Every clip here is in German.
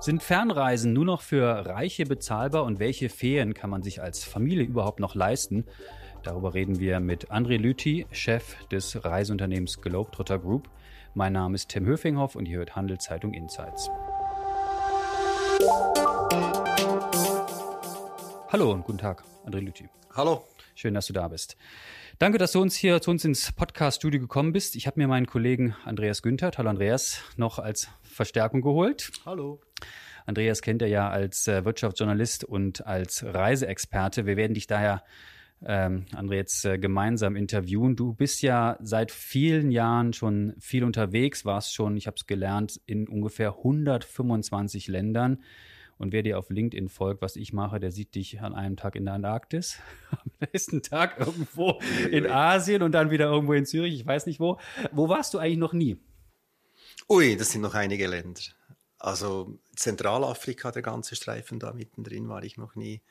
Sind Fernreisen nur noch für Reiche bezahlbar und welche Ferien kann man sich als Familie überhaupt noch leisten? Darüber reden wir mit André Lüthi, Chef des Reiseunternehmens Globetrotter Group. Mein Name ist Tim Höfinghoff und ihr hört Handelszeitung Insights. Hallo und guten Tag, André Lüthi. Hallo. Schön, dass du da bist. Danke, dass du uns hier zu uns ins Podcast-Studio gekommen bist. Ich habe mir meinen Kollegen Andreas Günther, hallo Andreas, noch als Verstärkung geholt. Hallo. Andreas kennt er ja als äh, Wirtschaftsjournalist und als Reiseexperte. Wir werden dich daher, ähm, André, jetzt äh, gemeinsam interviewen. Du bist ja seit vielen Jahren schon viel unterwegs, warst schon, ich habe es gelernt, in ungefähr 125 Ländern. Und wer dir auf LinkedIn folgt, was ich mache, der sieht dich an einem Tag in der Antarktis, am nächsten Tag irgendwo in Asien und dann wieder irgendwo in Zürich, ich weiß nicht wo. Wo warst du eigentlich noch nie? Ui, das sind noch einige Länder. Also Zentralafrika, der ganze Streifen da mittendrin war ich noch nie.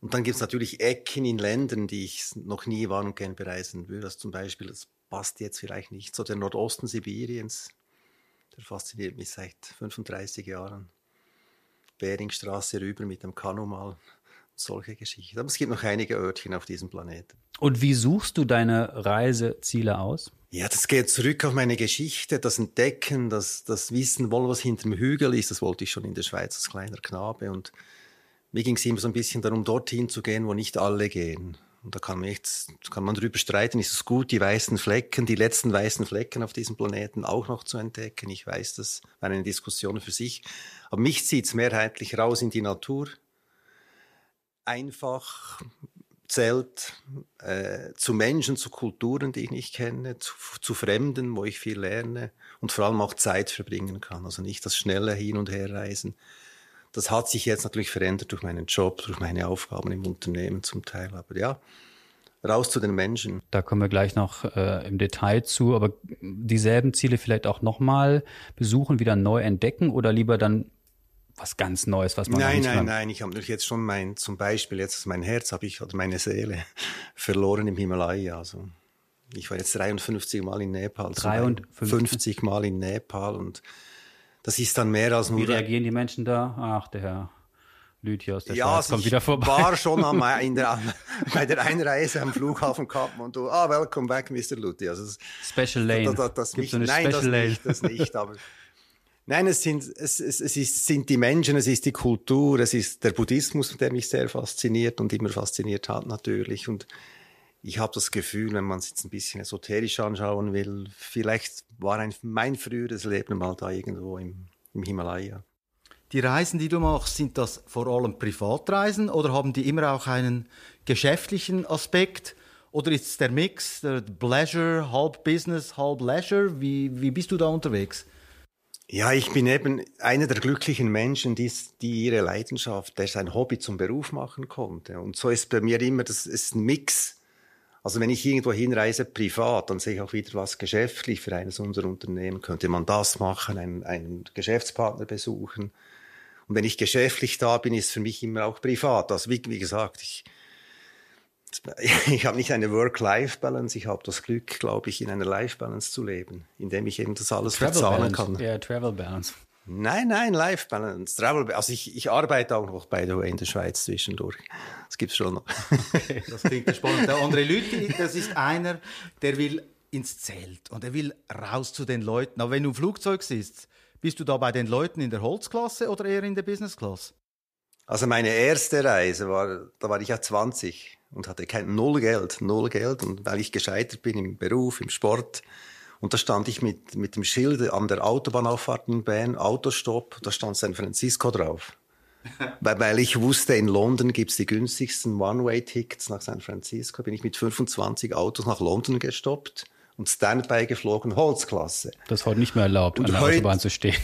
Und dann gibt es natürlich Ecken in Ländern, die ich noch nie war und gerne bereisen würde. Also zum Beispiel, das passt jetzt vielleicht nicht, so der Nordosten Sibiriens, der fasziniert mich seit 35 Jahren. Beringstraße rüber mit dem Kanu mal. Solche Geschichten. Aber es gibt noch einige Örtchen auf diesem Planeten. Und wie suchst du deine Reiseziele aus? Ja, das geht zurück auf meine Geschichte, das Entdecken, das, das Wissen wollen, was hinter dem Hügel ist. Das wollte ich schon in der Schweiz als kleiner Knabe. Und mir ging es immer so ein bisschen darum, dorthin zu gehen, wo nicht alle gehen. Und da kann man, jetzt, kann man drüber streiten, ist es gut, die weißen Flecken, die letzten weißen Flecken auf diesem Planeten auch noch zu entdecken. Ich weiß, das war eine Diskussion für sich. Aber mich zieht es mehrheitlich raus in die Natur. Einfach Zelt, äh, zu Menschen, zu Kulturen, die ich nicht kenne, zu, zu, Fremden, wo ich viel lerne und vor allem auch Zeit verbringen kann. Also nicht das schnelle Hin- und Herreisen. Das hat sich jetzt natürlich verändert durch meinen Job, durch meine Aufgaben im Unternehmen zum Teil. Aber ja, raus zu den Menschen. Da kommen wir gleich noch äh, im Detail zu, aber dieselben Ziele vielleicht auch nochmal besuchen, wieder neu entdecken oder lieber dann was ganz Neues, was man Nein, nein, kann. nein. Ich habe natürlich jetzt schon mein, zum Beispiel jetzt mein Herz habe ich oder meine Seele verloren im Himalaya. Also ich war jetzt 53 Mal in Nepal. 53 Mal in Nepal und das ist dann mehr als nur. Wie reagieren die Menschen da? Ach, der Herr Lüthi aus der ja, Schweiz kommt wieder vorbei. war schon am, in der, bei der Einreise am Flughafen Kathmandu. Ah, welcome back, Mr. Lüthi. Also Special Lane. Das, das, das Gibt so eine nein, Special das Lane? Nicht, das nicht, aber Nein, es sind, es, es, es ist, sind die Menschen, es ist die Kultur, es ist der Buddhismus, der mich sehr fasziniert und immer fasziniert hat natürlich. Und ich habe das Gefühl, wenn man es jetzt ein bisschen esoterisch anschauen will, vielleicht war ein, mein früheres Leben mal da irgendwo im, im Himalaya. Die Reisen, die du machst, sind das vor allem Privatreisen oder haben die immer auch einen geschäftlichen Aspekt? Oder ist es der Mix, der Pleasure, halb Business, halb Leisure? Wie, wie bist du da unterwegs? Ja, ich bin eben einer der glücklichen Menschen, die, die ihre Leidenschaft, der sein Hobby zum Beruf machen konnte. Und so ist bei mir immer, das ist ein Mix. Also wenn ich irgendwo hinreise privat, dann sehe ich auch wieder was geschäftlich für eines unserer Unternehmen. Könnte man das machen, einen, einen Geschäftspartner besuchen. Und wenn ich geschäftlich da bin, ist es für mich immer auch privat. Also wie, wie gesagt, ich, ich habe nicht eine Work-Life-Balance, ich habe das Glück, glaube ich, in einer Life-Balance zu leben, indem ich eben das alles Travel verzahnen kann. Ja, Travel Balance. Nein, nein, Life Balance, Travel Also ich, ich arbeite auch noch bei der in der Schweiz zwischendurch. Das gibt's schon noch. das klingt spannend. Der André Lüthi, das ist einer, der will ins Zelt und er will raus zu den Leuten. Aber wenn du im Flugzeug sitzt, bist du da bei den Leuten in der Holzklasse oder eher in der Business Class? Also meine erste Reise war, da war ich ja 20 und hatte kein null Geld, null Geld. Und weil ich gescheitert bin im Beruf, im Sport, und da stand ich mit, mit dem Schild an der Autobahnauffahrt in Bern, Autostopp, da stand San Francisco drauf. weil, weil ich wusste, in London gibt's die günstigsten One-Way-Tickets nach San Francisco, bin ich mit 25 Autos nach London gestoppt und Standby geflogen, Holzklasse. Das ist heute nicht mehr erlaubt, und an der heute, Autobahn zu stehen.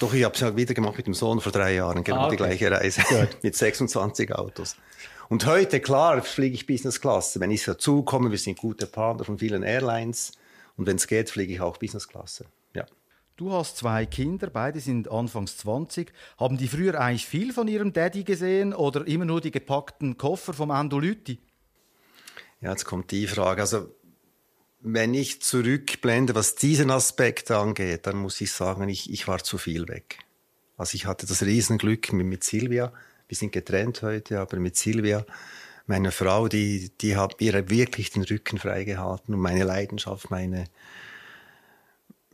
Doch, ich habe es ja wieder gemacht mit dem Sohn vor drei Jahren, genau ah, okay. die gleiche Reise, mit 26 Autos. Und heute, klar, fliege ich Business Class. Wenn ich dazu komme, wir sind gute Partner von vielen Airlines. Und wenn es geht, fliege ich auch Business Class. Ja. Du hast zwei Kinder, beide sind anfangs 20. Haben die früher eigentlich viel von ihrem Daddy gesehen oder immer nur die gepackten Koffer vom Andolyti? Ja, jetzt kommt die Frage. Also, wenn ich zurückblende, was diesen Aspekt angeht, dann muss ich sagen, ich, ich war zu viel weg. Also ich hatte das Riesenglück mit, mit Silvia. Wir sind getrennt heute, aber mit Silvia, meine Frau, die, die hat mir wirklich den Rücken freigehalten und meine Leidenschaft, meine,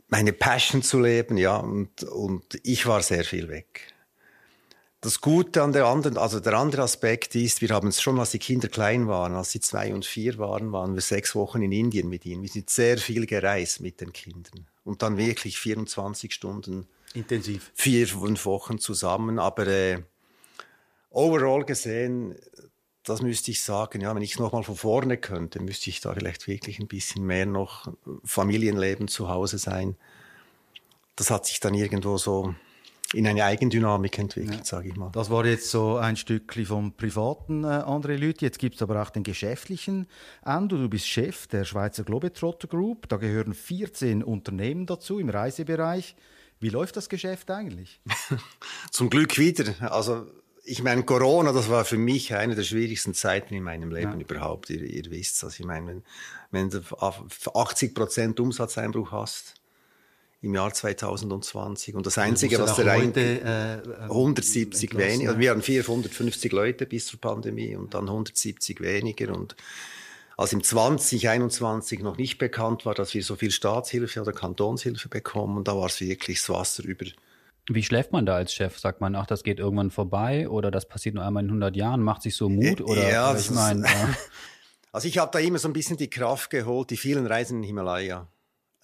meine Passion zu leben, ja, und, und ich war sehr viel weg. Das Gute an der anderen, also der andere Aspekt ist, wir haben es schon, als die Kinder klein waren, als sie zwei und vier waren, waren wir sechs Wochen in Indien mit ihnen. Wir sind sehr viel gereist mit den Kindern und dann wirklich 24 Stunden intensiv vier, fünf Wochen zusammen. Aber äh, overall gesehen, das müsste ich sagen, ja, wenn ich es nochmal von vorne könnte, müsste ich da vielleicht wirklich ein bisschen mehr noch Familienleben zu Hause sein. Das hat sich dann irgendwo so in eine Eigendynamik entwickelt, ja. sage ich mal. Das war jetzt so ein Stückchen vom privaten äh, André Lüthi. Jetzt gibt es aber auch den geschäftlichen Endo. Du bist Chef der Schweizer Globetrotter Group. Da gehören 14 Unternehmen dazu im Reisebereich. Wie läuft das Geschäft eigentlich? Zum Glück wieder. Also ich meine, Corona, das war für mich eine der schwierigsten Zeiten in meinem Leben ja. überhaupt. Ihr, ihr wisst das. Ich meine, wenn, wenn du 80 Prozent Umsatzeinbruch hast, im Jahr 2020. Und das Einzige, was der heute, äh, 170 weniger, also wir hatten 450 Leute bis zur Pandemie und dann 170 weniger. Und als im 2021 noch nicht bekannt war, dass wir so viel Staatshilfe oder Kantonshilfe bekommen, da war es wirklich das Wasser über. Wie schläft man da als Chef? Sagt man, ach, das geht irgendwann vorbei oder das passiert nur einmal in 100 Jahren? Macht sich so Mut? Oder, ja, ich meine, äh, also ich habe da immer so ein bisschen die Kraft geholt, die vielen Reisen in Himalaya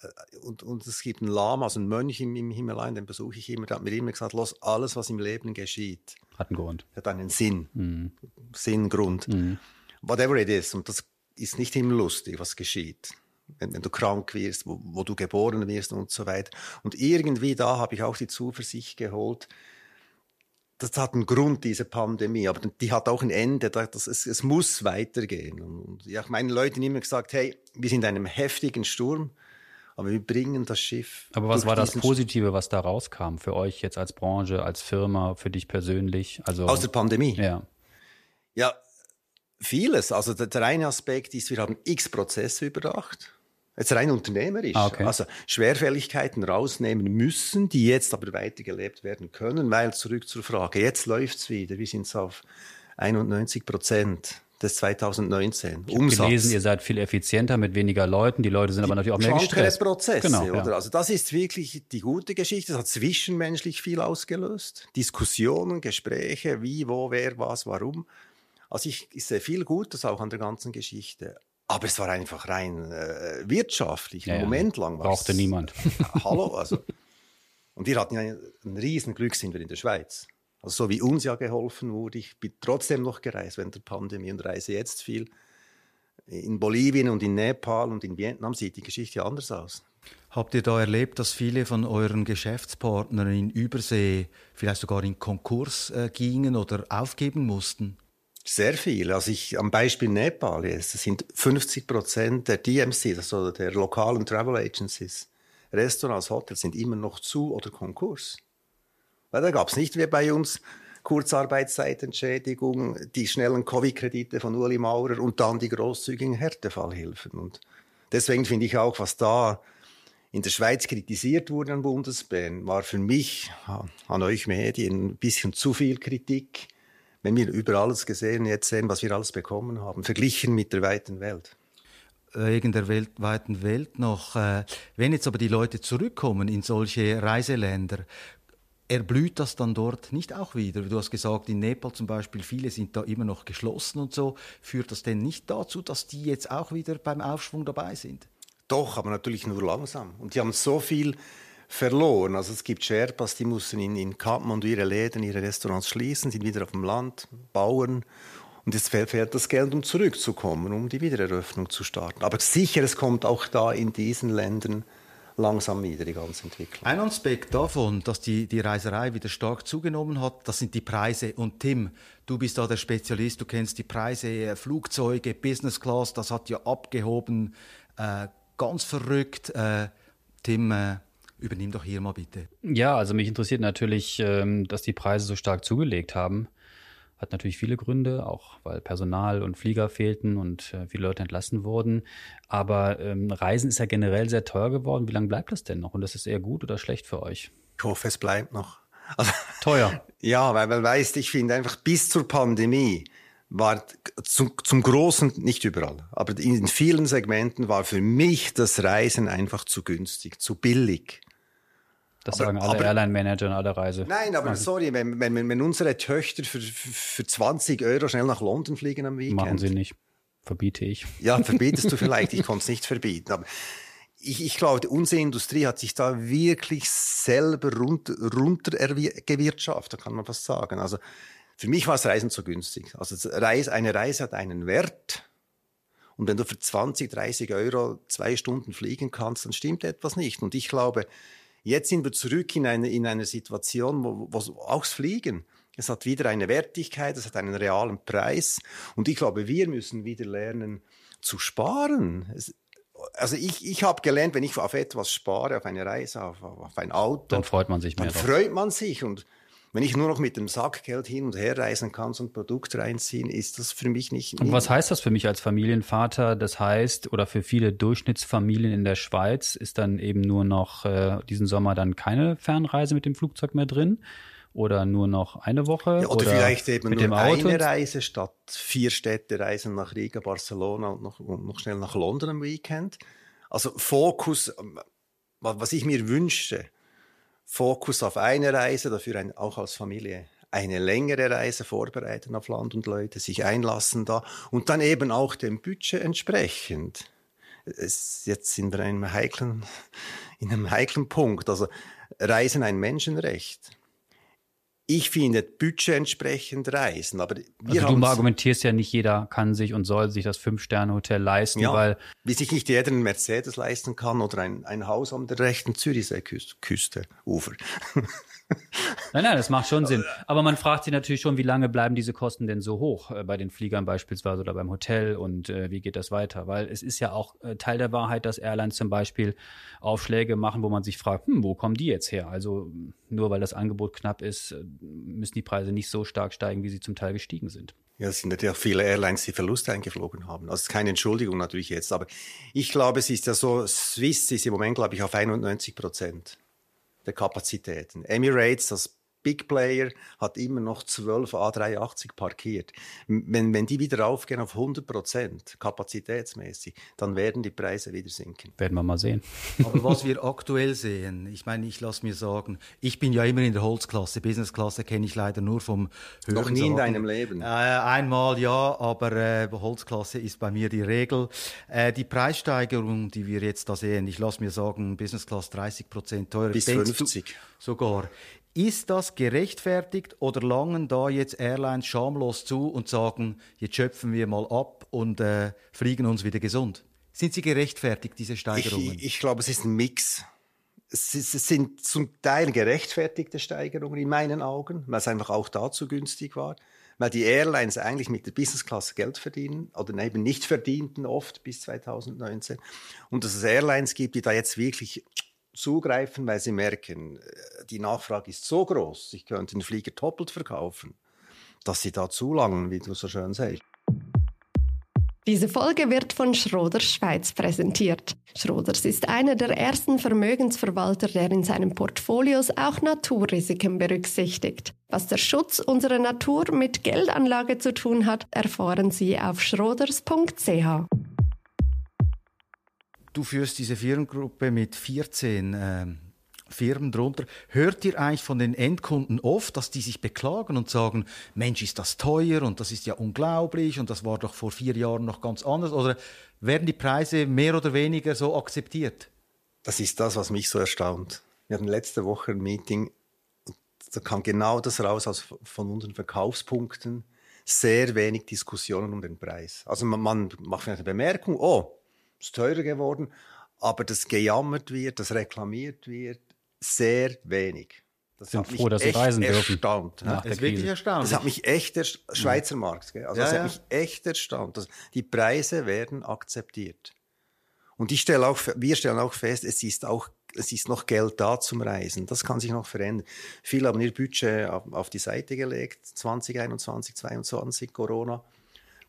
äh, und, und es gibt einen Lama, also einen Mönch im, im Himalaya, den besuche ich immer, der hat mir immer gesagt, los, alles, was im Leben geschieht, hat einen Grund. Hat einen Sinn. Mhm. Sinn, Grund. Mhm. Whatever it is. Und das ist nicht immer lustig, was geschieht. Wenn, wenn du krank wirst, wo, wo, du geboren wirst und so weiter. Und irgendwie da habe ich auch die Zuversicht geholt, das hat einen Grund, diese Pandemie, aber die hat auch ein Ende. Das, es, es muss weitergehen. Und ich habe meinen Leuten immer gesagt, hey, wir sind in einem heftigen Sturm aber wir bringen das Schiff. Aber was war das Positive, was da rauskam für euch jetzt als Branche, als Firma, für dich persönlich? Also aus der Pandemie. Ja. Ja, vieles. Also der, der eine Aspekt ist, wir haben x Prozesse überdacht. Jetzt rein unternehmerisch. Ah, okay. Also Schwerfälligkeiten rausnehmen müssen, die jetzt aber weitergelebt werden können, weil zurück zur Frage, jetzt läuft's wieder. Wir sind auf 91 Prozent des 2019. Ich Umsatz. gelesen, ihr seid viel effizienter mit weniger Leuten. Die Leute sind aber natürlich auch mehr gestresst. Prozesse, genau, oder? Ja. Also das ist wirklich die gute Geschichte. Das hat zwischenmenschlich viel ausgelöst. Diskussionen, Gespräche, wie, wo, wer, was, warum. Also ich, ich sehe viel Gutes auch an der ganzen Geschichte. Aber es war einfach rein äh, wirtschaftlich. Ja, Moment lang war Brauchte niemand. Hallo, also. Und wir hatten ja ein riesen Glück, sind wir in der Schweiz. Also so wie uns ja geholfen wurde. Ich bin trotzdem noch gereist während der Pandemie und reise jetzt viel. In Bolivien und in Nepal und in Vietnam sieht die Geschichte anders aus. Habt ihr da erlebt, dass viele von euren Geschäftspartnern in Übersee vielleicht sogar in Konkurs äh, gingen oder aufgeben mussten? Sehr viel. Also ich am Beispiel Nepal jetzt, das sind 50 Prozent der DMC, also der lokalen Travel Agencies, Restaurants, Hotels sind immer noch zu oder Konkurs. Weil da gab es nicht wie bei uns Kurzarbeitszeitentschädigung, die schnellen Covid-Kredite von Uli Maurer und dann die großzügigen Härtefallhilfen. Und deswegen finde ich auch, was da in der Schweiz kritisiert wurde an Bundesbären, war für mich, an euch Medien, ein bisschen zu viel Kritik, wenn wir über alles gesehen jetzt sehen, was wir alles bekommen haben, verglichen mit der weiten Welt wegen der weltweiten Welt noch. Äh, wenn jetzt aber die Leute zurückkommen in solche Reiseländer, erblüht das dann dort nicht auch wieder? Du hast gesagt, in Nepal zum Beispiel, viele sind da immer noch geschlossen und so. Führt das denn nicht dazu, dass die jetzt auch wieder beim Aufschwung dabei sind? Doch, aber natürlich nur langsam. Und die haben so viel verloren. Also es gibt Sherpas, die mussten in, in Kathmandu ihre Läden, ihre Restaurants schließen, sind wieder auf dem Land, Bauern. Und jetzt fährt das Geld, um zurückzukommen, um die Wiedereröffnung zu starten. Aber sicher, es kommt auch da in diesen Ländern langsam wieder, die ganze Entwicklung. Ein Aspekt davon, dass die, die Reiserei wieder stark zugenommen hat, das sind die Preise. Und Tim, du bist da der Spezialist, du kennst die Preise, Flugzeuge, Business Class, das hat ja abgehoben, äh, ganz verrückt. Äh, Tim, äh, übernimm doch hier mal bitte. Ja, also mich interessiert natürlich, ähm, dass die Preise so stark zugelegt haben. Hat natürlich viele Gründe, auch weil Personal und Flieger fehlten und äh, viele Leute entlassen wurden. Aber ähm, Reisen ist ja generell sehr teuer geworden. Wie lange bleibt das denn noch? Und das ist eher gut oder schlecht für euch? Ich hoffe, es bleibt noch. Also, Teuer. Ja, weil, weil weißt, ich finde einfach bis zur Pandemie war zum, zum Großen, nicht überall, aber in vielen Segmenten war für mich das Reisen einfach zu günstig, zu billig. Das aber, sagen alle Airline-Manager in aller Reise. Nein, aber sorry, wenn, wenn, wenn unsere Töchter für, für 20 Euro schnell nach London fliegen am Weekend. Machen sie nicht. Verbiete ich. Ja, verbietest du vielleicht. Ich konnte es nicht verbieten. Aber ich, ich glaube, unsere Industrie hat sich da wirklich selber runter, runtergewirtschaftet, kann man fast sagen. Also für mich war das Reisen zu günstig. Also Reise, eine Reise hat einen Wert. Und wenn du für 20, 30 Euro zwei Stunden fliegen kannst, dann stimmt etwas nicht. Und ich glaube, jetzt sind wir zurück in eine, in eine Situation, wo, wo auch das Fliegen, es hat wieder eine Wertigkeit, es hat einen realen Preis. Und ich glaube, wir müssen wieder lernen zu sparen. Es, also ich, ich habe gelernt, wenn ich auf etwas spare, auf eine Reise, auf, auf ein Auto, dann freut man sich mehr. Dann drauf. freut man sich und wenn ich nur noch mit dem Sackgeld hin und her reisen kann, so ein Produkt reinziehen, ist das für mich nicht. Und was heißt das für mich als Familienvater? Das heißt, oder für viele Durchschnittsfamilien in der Schweiz ist dann eben nur noch äh, diesen Sommer dann keine Fernreise mit dem Flugzeug mehr drin? Oder nur noch eine Woche? Ja, oder, oder, vielleicht eben mit nur dem Auto? eine Reise statt vier Städte reisen nach Riga, Barcelona und noch, und noch schnell nach London am Weekend. Also Fokus, ähm, was ich mir wünschte, Fokus auf eine Reise, dafür ein, auch als Familie eine längere Reise vorbereiten auf Land und Leute, sich einlassen da und dann eben auch dem Budget entsprechend. Es, jetzt sind wir in einem heiklen, in einem heiklen Punkt. Also Reisen ein Menschenrecht ich finde Budget entsprechend reisen. Aber wir also du argumentierst ja nicht, jeder kann sich und soll sich das Fünf-Sterne-Hotel leisten, ja, weil. Wie sich nicht jeder einen Mercedes leisten kann oder ein, ein Haus an der rechten Zürichseeküste, Ufer. Nein, nein, das macht schon Sinn. Aber man fragt sich natürlich schon, wie lange bleiben diese Kosten denn so hoch äh, bei den Fliegern beispielsweise oder beim Hotel und äh, wie geht das weiter? Weil es ist ja auch äh, Teil der Wahrheit, dass Airlines zum Beispiel Aufschläge machen, wo man sich fragt, hm, wo kommen die jetzt her? Also nur weil das Angebot knapp ist, äh, müssen die Preise nicht so stark steigen, wie sie zum Teil gestiegen sind. Ja, es sind natürlich auch viele Airlines, die Verluste eingeflogen haben. Also keine Entschuldigung natürlich jetzt, aber ich glaube, es ist ja so, Swiss ist im Moment, glaube ich, auf 91 Prozent der Kapazitäten. Emirates, das Big Player hat immer noch 12 A380 parkiert. Wenn, wenn die wieder aufgehen auf 100 Prozent kapazitätsmäßig, dann werden die Preise wieder sinken. Werden wir mal sehen. Aber was wir aktuell sehen, ich meine, ich lasse mir sagen, ich bin ja immer in der Holzklasse, Businessklasse kenne ich leider nur vom Hören Noch nie sagen. in deinem Leben? Äh, einmal ja, aber äh, Holzklasse ist bei mir die Regel. Äh, die Preissteigerung, die wir jetzt da sehen, ich lasse mir sagen, Business Class 30 Prozent teurer. Bis 50. sogar. Ist das gerechtfertigt oder langen da jetzt Airlines schamlos zu und sagen, jetzt schöpfen wir mal ab und äh, fliegen uns wieder gesund? Sind sie gerechtfertigt, diese Steigerungen? Ich, ich glaube, es ist ein Mix. Es, sind zum Teil gerechtfertigte Steigerungen in meinen Augen, weil es einfach auch dazu günstig war. Weil die Airlines eigentlich mit der Business Class Geld verdienen oder eben nicht verdienten oft bis 2019. Und dass es Airlines gibt, die da jetzt wirklich zugreifen, weil sie merken, äh, die Nachfrage ist so groß, ich könnte den Flieger doppelt verkaufen, dass sie da zulangen, wie du so schön sagst. Diese Folge wird von Schroders Schweiz präsentiert. Schroders ist einer der ersten Vermögensverwalter, der in seinen Portfolios auch Naturrisiken berücksichtigt. Was der Schutz unserer Natur mit Geldanlage zu tun hat, erfahren Sie auf schroders.ch. Du führst diese Firmengruppe mit 14 äh, Firmen drunter. Hört ihr eigentlich von den Endkunden oft, dass die sich beklagen und sagen, Mensch, ist das teuer und das ist ja unglaublich und das war doch vor vier Jahren noch ganz anders? Oder werden die Preise mehr oder weniger so akzeptiert? Das ist das, was mich so erstaunt. Wir hatten letzte Woche ein Meeting, da kam genau das raus aus, von unseren Verkaufspunkten. Sehr wenig Diskussionen um den Preis. Also man, man macht eine Bemerkung, oh, ist teurer geworden, aber das gejammert wird, das reklamiert wird, sehr wenig. Das sind froh, dass sie reisen erstaunt, dürfen. Das ist wirklich erstaunlich. Das hat mich echt der Schweizer Markt, gell? also ja, das hat ja. mich echt erstaunt. Also die Preise werden akzeptiert. Und ich stelle auch, wir stellen auch fest, es ist auch, es ist noch Geld da zum Reisen. Das kann sich noch verändern. Viele haben ihr Budget auf, auf die Seite gelegt, 2021, 2022, Corona.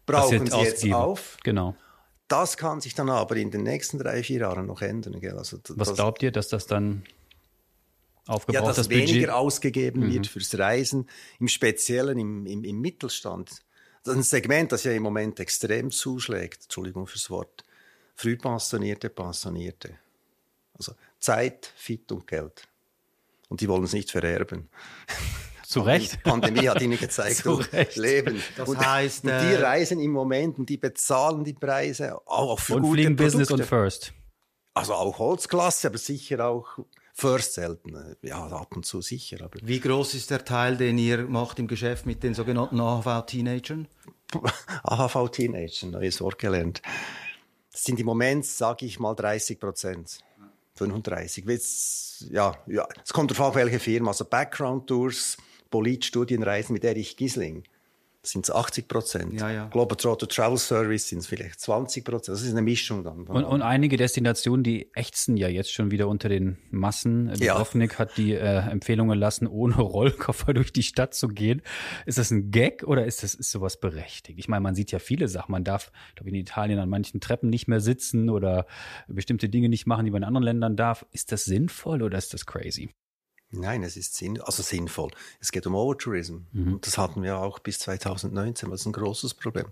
Brauchen sie jetzt auf. Genau. Das kann sich dann aber in den nächsten drei, vier Jahren noch ändern. Gell? Also, Was glaubt ihr, dass das dann aufgebraucht. Ja, dass das weniger Budget. ausgegeben Mhm. wird fürs Reisen, im Speziellen im, im, im Mittelstand. Das ist ein Segment, das ja im Moment extrem zuschlägt. Entschuldigung fürs Wort. Frühpensionierte, Pensionierte. Also Zeit, Fit und Geld. Und die wollen es nicht vererben. Zu Recht. Die Pandemie hat ihnen gezeigt, Zu Recht. Leben. Das und, heißt, und die äh, reisen im Moment und die bezahlen die Preise auch für Und gute fliegen Business und Produkte. First. Also auch Holzklasse, aber sicher auch First selten. Ja, ab und zu sicher. Aber Wie groß ist der Teil, den ihr macht im Geschäft mit den sogenannten AHV-Teenagern? AHV-Teenager, neues Wort gelernt. Das sind im Moment, sage ich mal, 30 Prozent. 35. Jetzt, ja, ja, es kommt darauf an, welche Firma. Also Background-Tours, Politstudienreisen mit Erich Gisling sind es 80 Prozent. Ja, ja. Globetrotter Travel Service sind es vielleicht 20 Prozent. Das ist eine Mischung dann. Und, und einige Destinationen, die ächzen ja jetzt schon wieder unter den Massen. Ja. Dubrovnik hat die äh, Empfehlung erlassen, ohne Rollkoffer durch die Stadt zu gehen. Ist das ein Gag oder ist das ist sowas berechtigt? Ich meine, man sieht ja viele Sachen. Man darf, glaube in Italien an manchen Treppen nicht mehr sitzen oder bestimmte Dinge nicht machen, die man in anderen Ländern darf. Ist das sinnvoll oder ist das crazy? Nein, es ist sinn also sinnvoll. Es geht um Overtourism. Und das hatten wir auch bis 2019. Das ist ein großes Problem.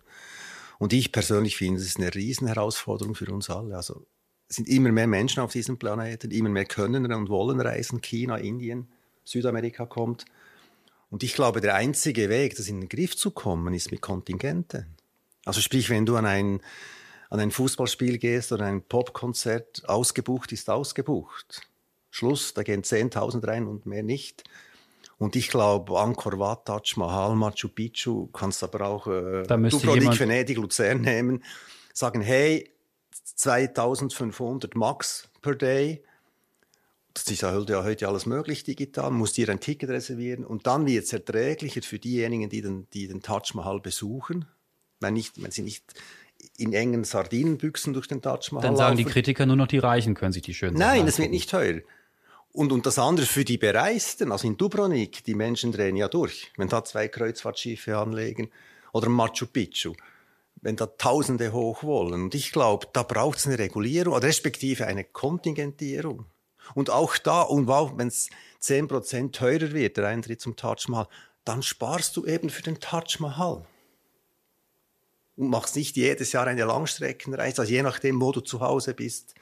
Und ich persönlich finde, es ist eine Riesenherausforderung für uns alle. Also es sind immer mehr Menschen auf diesem Planeten, immer mehr können und wollen reisen. China, Indien, Südamerika kommt. Und ich glaube, der einzige Weg, das in den Griff zu kommen, ist mit Kontingenten. Also sprich, wenn du an ein, an ein Fußballspiel gehst oder ein Popkonzert, ausgebucht ist ausgebucht. Schluss, da gehen 10.000 rein und mehr nicht. Und ich glaube, Angkor Wat, Taj Mahal, Machu Picchu, kannst aber auch äh, Dubrovnik, Venedig, Luzern nehmen, sagen, hey, 2500 Max per Day, das ist ja heute, alles möglich digital, musst dir ein Ticket reservieren und dann wird es erträglicher für diejenigen, die den, die den Taj Mahal besuchen, wenn, nicht, wenn sie nicht in engen Sardinenbüchsen durch den Taj Mahal Dann sagen die laufen. Kritiker nur noch, die Reichen können sich die Sachen Nein, es wird nicht teuer. Und, und das andere für die Bereisten, also in Dubrovnik, die Menschen drehen ja durch. Wenn da zwei Kreuzfahrtschiffe anlegen oder Machu Picchu, wenn da Tausende hoch wollen. Und ich glaube, da braucht es eine Regulierung respektive eine Kontingentierung. Und auch da, und wenn es 10% teurer wird, der Eintritt zum Taj Mahal, dann sparst du eben für den Taj Mahal. Und machst nicht jedes Jahr eine Langstreckenreise, also je nachdem, wo du zu Hause bist,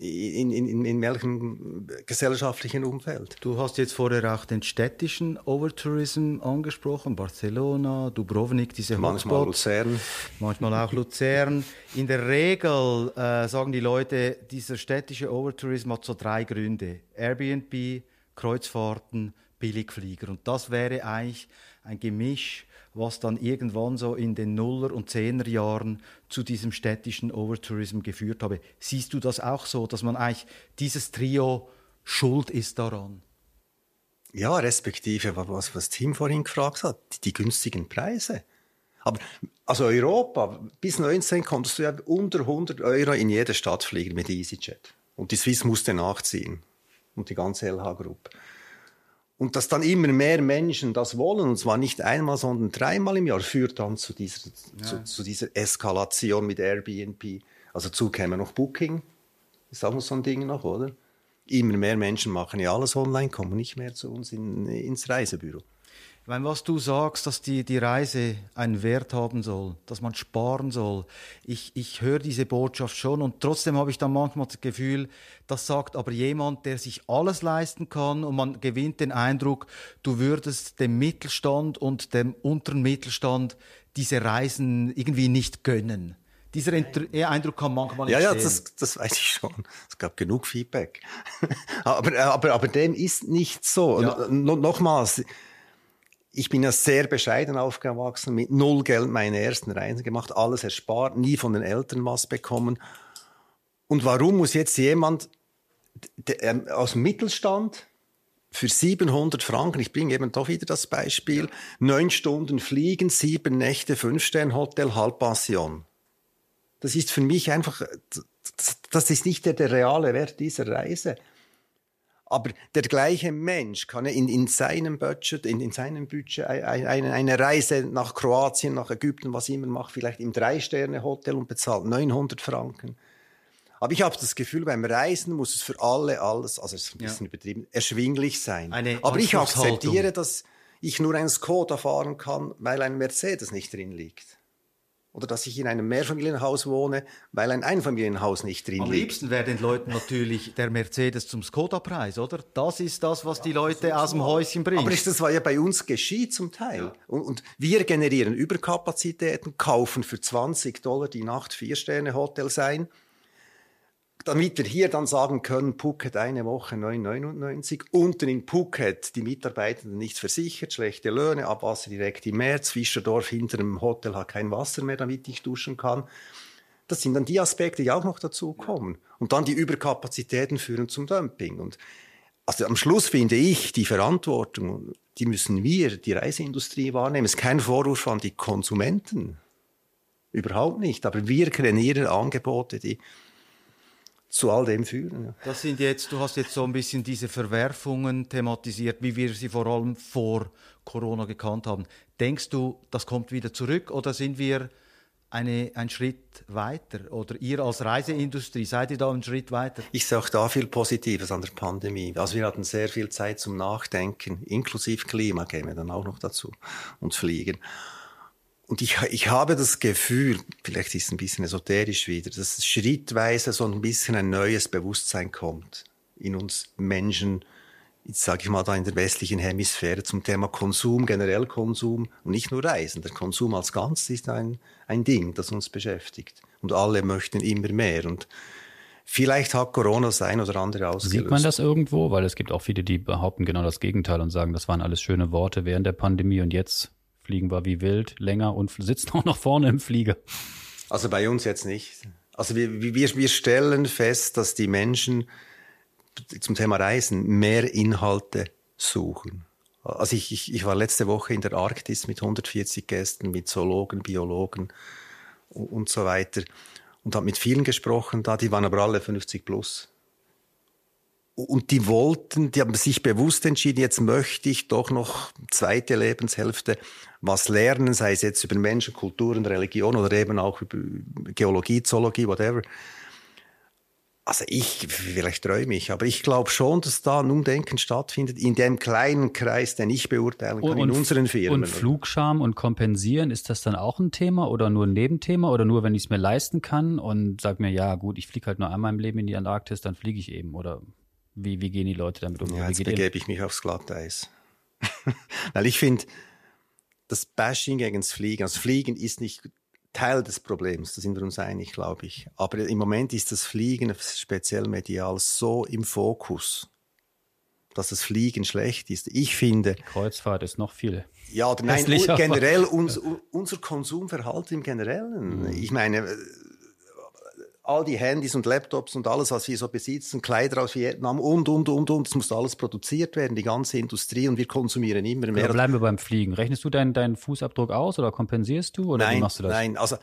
in, in, in, welchem gesellschaftlichen Umfeld. Du hast jetzt vorher auch den städtischen Overtourism angesprochen, Barcelona, Dubrovnik, diese Manchmal Hotspots. Luzern. manchmal auch Luzern. In der Regel äh, sagen die Leute, dieser städtische Overtourism hat so drei Gründe. Airbnb, Kreuzfahrten, Billigflieger. Und das wäre eigentlich ein Gemisch, was dann irgendwann so in den Nuller- und Zehner Jahren zu diesem städtischen Overtourism geführt habe. Siehst du das auch so, dass man eigentlich dieses Trio schuld ist daran? Ja, respektive, was, was Tim vorhin gefragt hat, die, die günstigen Preise. Aber, also Europa, bis 19 konntest du ja unter 100 Euro in jede Stadt fliegen mit EasyJet. Und die Swiss musste nachziehen. Und die ganze LH-Gruppe. Und dass dann immer mehr Menschen das wollen, und zwar nicht einmal, sondern dreimal im Jahr, führt dann zu dieser, zu, zu dieser Eskalation mit Airbnb. Also dazu käme noch Booking. Ist auch noch so ein Ding noch, oder? Immer mehr Menschen machen ja alles online, kommen nicht mehr zu uns in, ins Reisebüro. Meine, was du sagst, dass die, die Reise einen Wert haben soll, dass man sparen soll, ich, ich höre diese Botschaft schon und trotzdem habe ich dann manchmal das Gefühl, das sagt aber jemand, der sich alles leisten kann und man gewinnt den Eindruck, du würdest dem Mittelstand und dem unteren Mittelstand diese Reisen irgendwie nicht gönnen. Dieser Eindruck kann manchmal Ja, ja, entstehen. das, das weiß ich schon. Es gab genug Feedback. aber, aber, aber dem ist nicht so. Ja. No, nochmals, ich bin ja sehr bescheiden aufgewachsen, mit null Geld meine ersten Reisen gemacht, alles erspart, nie von den Eltern was bekommen. Und warum muss jetzt jemand ähm, aus dem Mittelstand für 700 Franken, ich bringe eben doch wieder das Beispiel, neun Stunden fliegen, sieben Nächte, Fünf-Stern-Hotel, Halbpension. Das ist für mich einfach, das, das ist nicht der, der reale Wert dieser Reise. Aber der gleiche Mensch kann in, in seinem Budget, in, in seinem Budget ein- eine, eine Reise nach Kroatien, nach Ägypten, was immer macht, vielleicht im Drei-Sterne-Hotel und bezahlt 900 Franken. Aber ich habe das Gefühl, beim Reisen muss es für alle alles, also es ist ein bisschen ja. übertrieben, erschwinglich sein. Eine Aber ich akzeptiere, dass ich nur einen Skoda fahren kann, weil ein Mercedes nicht drin liegt. Oder dass ich in einem Mehrfamilienhaus wohne, weil ein Einfamilienhaus nicht drin Am liegt. Am liebsten wäre den Leuten natürlich der Mercedes zum Skoda-Preis, oder? Das ist das, was die Leute aus dem Häuschen bringt. Aber das war ja bei uns geschieht zum Teil. Ja. Und, und, wir generieren Überkapazitäten, kaufen für 20 Dollar die Nacht Vier-Sterne-Hotel sein damit wir hier dann sagen können, Phuket eine Woche 9,99. Unten in Phuket die Mitarbeitenden nicht versichert, schlechte Löhne, Abwasser direkt im März, Fischerdorf hinter dem Hotel hat kein Wasser mehr, damit ich duschen kann. Das sind dann die Aspekte, die auch noch dazu kommen. Und dann die Überkapazitäten führen zum Dumping. Und also am Schluss finde ich, die Verantwortung, die müssen wir, die Reiseindustrie wahrnehmen. Es ist kein Vorwurf an die Konsumenten. Überhaupt nicht. Aber wir kreieren Angebote, die zu all dem führen. Ja. Das sind jetzt, du hast jetzt so ein bisschen diese Verwerfungen thematisiert, wie wir sie vor allem vor Corona gekannt haben. Denkst du, das kommt wieder zurück oder sind wir eine, ein Schritt weiter? Oder ihr als Reiseindustrie, seid ihr da einen Schritt weiter? Ich sehe auch da viel Positives an der Pandemie. Also wir hatten sehr viel Zeit zum Nachdenken, inklusive Klima käme dann auch noch dazu, und Fliegen. Und ich, ich habe das Gefühl, vielleicht ist es ein bisschen esoterisch wieder, dass schrittweise so ein bisschen ein neues Bewusstsein kommt in uns Menschen, jetzt sage ich mal da in der westlichen Hemisphäre zum Thema Konsum, generell Konsum und nicht nur Reisen. Der Konsum als Ganzes ist ein, ein Ding, das uns beschäftigt. Und alle möchten immer mehr. Und Vielleicht hat Corona das ein oder andere ausgelöst. Sieht man das irgendwo? Weil es gibt auch viele, die behaupten genau das Gegenteil und sagen, das waren alles schöne Worte während der Pandemie und jetzt fliegen wir wie wild länger und sitzen auch noch vorne im Flieger. Also bei uns jetzt nicht. Also wir, wir, wir stellen fest, dass die Menschen zum Thema Reisen mehr Inhalte suchen. Also ich, ich, ich war letzte Woche in der Arktis mit 140 Gästen, mit Zoologen, Biologen und, und so weiter und habe mit vielen gesprochen da, die waren aber alle 50 plus. Und die wollten, die haben sich bewusst entschieden, jetzt möchte ich doch noch zweite Lebenshälfte was lernen, sei es jetzt über Menschen, Kulturen, Religion oder eben auch über Geologie, Zoologie, whatever. Also ich, vielleicht träume ich, aber ich glaube schon, dass da ein Umdenken stattfindet in dem kleinen Kreis, den ich beurteilen kann, und, in unseren Firmen. Und Flugscham und Kompensieren, ist das dann auch ein Thema oder nur ein Nebenthema oder nur, wenn ich es mir leisten kann und sag mir, ja gut, ich fliege halt nur einmal im Leben in die Antarktis, dann fliege ich eben oder wie, wie gehen die Leute damit um? Ja, jetzt begebe ich mich aufs Glatteis. Weil ich finde, das Bashing gegen das Fliegen, also Fliegen ist nicht Teil des Problems, da sind wir uns einig, glaube ich. Aber im Moment ist das Fliegen speziell medial so im Fokus, dass das Fliegen schlecht ist. Ich finde. Kreuzfahrt ist noch viel. Ja, nein, generell uns, unser Konsumverhalten im Generellen. Mhm. Ich meine, all die Handys und Laptops und alles, was wir so besitzen, Kleider aus Vietnam und, und, und, und. Es muss alles produziert werden, die ganze Industrie und wir konsumieren immer mehr. Oder bleiben wir beim Fliegen. Rechnest du deinen, deinen Fußabdruck aus oder kompensierst du oder nein, wie machst du das? Nein, also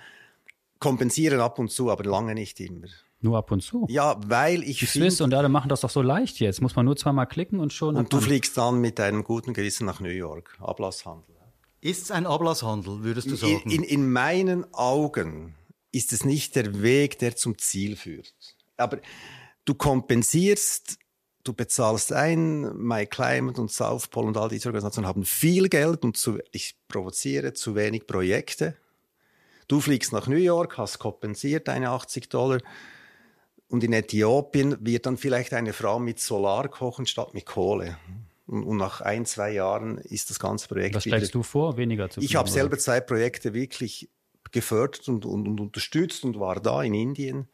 kompensieren ab und zu, aber lange nicht immer. Nur ab und zu? Ja, weil ich Die Swiss und alle machen das doch so leicht jetzt. Muss man nur zweimal klicken und schon. Und du fliegst dann mit einem guten Gewissen nach New York. Ablasshandel. Ist es ein Ablasshandel, würdest du sagen? In, in, in meinen Augen ist es nicht der Weg, der zum Ziel führt. Aber du kompensierst, du bezahlst ein, MyClimate und South Pole und all diese Organisationen haben viel Geld und zu, ich provoziere zu wenig Projekte. Du fliegst nach New York, hast kompensiert deine 80 Dollar und in Äthiopien wird dann vielleicht eine Frau mit Solar kochen statt mit Kohle. Und, nach ein, zwei Jahren ist das ganze Projekt. Was schlägst du vor, weniger zu Ich habe selber zwei Projekte wirklich gefördert und, und, und unterstützt und war da in Indien.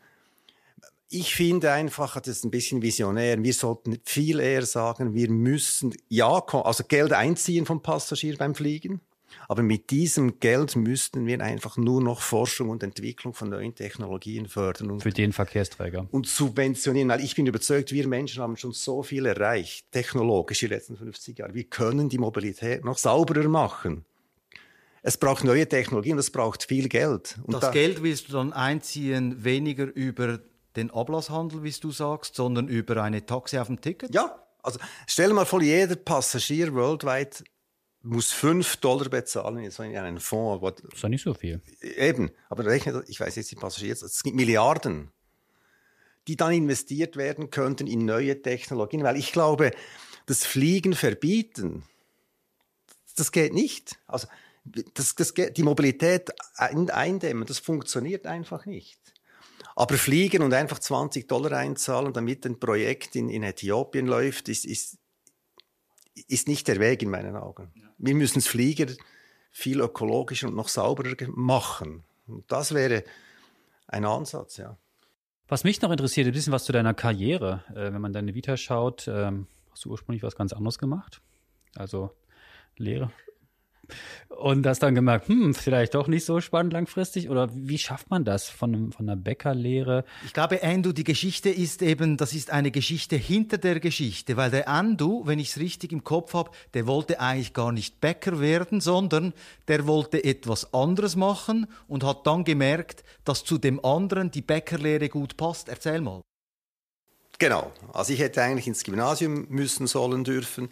Ich finde einfach, das ist ein bisschen visionär. Wir sollten viel eher sagen, wir müssen ja, also Geld einziehen vom Passagier beim Fliegen. Aber mit diesem Geld müssten wir einfach nur noch Forschung und Entwicklung von neuen Technologien fördern. Und, Für den Verkehrsträger. Und subventionieren, weil ich bin überzeugt, wir Menschen haben schon so viel erreicht, technologisch die letzten 50 Jahre. Wir können die Mobilität noch sauberer machen. Es braucht neue Technologien, es braucht viel Geld. Und das da Geld willst du dann einziehen, weniger über den Ablasshandel, wie du sagst, sondern über eine Taxe auf dem Ticket? Ja, also stell dir mal vor, jeder Passagier weltweit muss 5 Dollar bezahlen in so einen Fonds. Das ist ja nicht so viel. Eben, aber rechne, ich weiß jetzt die Passagiere, es gibt Milliarden. die dann investiert werden könnten in neue Technologien. Weil ich glaube, das Fliegen verbieten, das geht nicht. Also das, das die Mobilität eindämmen, das funktioniert einfach nicht. Aber fliegen und einfach 20 Dollar einzahlen, damit ein Projekt in, in Äthiopien läuft, ist, ist, ist nicht der Weg in meinen Augen. Ja. Wir müssen das Fliegen viel ökologischer und noch sauberer machen. Und das wäre ein Ansatz, ja. Was mich noch interessiert, ein bisschen was zu deiner Karriere. Äh, wenn man deine Vita schaut, ähm, hast du ursprünglich was ganz anderes gemacht. Also Lehre, und hast dann gemerkt, hm, vielleicht doch nicht so spannend langfristig? Oder wie schafft man das von, von einer Bäckerlehre? Ich glaube, Andu, die Geschichte ist eben, das ist eine Geschichte hinter der Geschichte, weil der Andu, wenn ich es richtig im Kopf habe, der wollte eigentlich gar nicht Bäcker werden, sondern der wollte etwas anderes machen und hat dann gemerkt, dass zu dem anderen die Bäckerlehre gut passt. Erzähl mal. Genau. Also ich hätte eigentlich ins Gymnasium müssen sollen dürfen.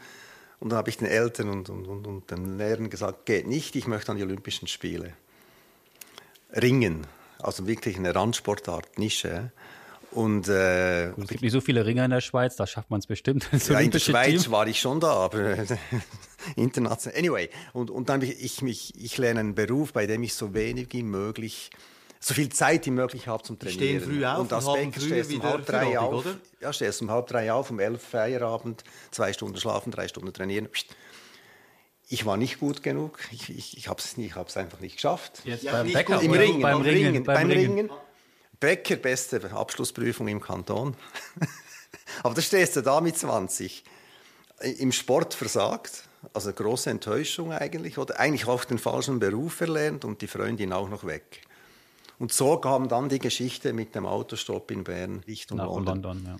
Und dann habe ich den Eltern und, und, und, und den Lehrern gesagt, geht nicht, ich möchte an die Olympischen Spiele. Ringen, also wirklich eine Randsportart, Nische. Und, äh, es gibt nicht so viele Ringer in der Schweiz, da schafft man es bestimmt. Ja, in der Schweiz Team. war ich schon da, aber international. Anyway, und, und dann ich mich, ich lerne einen Beruf, bei dem ich so wenig wie möglich so viel Zeit wie möglich habe zum Trainieren. Die stehen früh auf und als Bäcker stehst du um halb drei auf. Oder? Ja, stehst um halb drei auf, um elf Feierabend, zwei Stunden schlafen, drei Stunden trainieren. Ich war nicht gut genug. Ich, ich, ich habe es ich einfach nicht geschafft. Jetzt ja, beim Bäcker, Im Ringen, beim Ringen, Ringen, beim Ringen. Bäcker, beste Abschlussprüfung im Kanton. Aber da stehst du da mit 20. Im Sport versagt, also große Enttäuschung eigentlich, oder eigentlich auch den falschen Beruf erlernt und die Freundin auch noch weg. Und so kam dann die Geschichte mit dem Autostopp in Bern Richtung Nach London. London ja.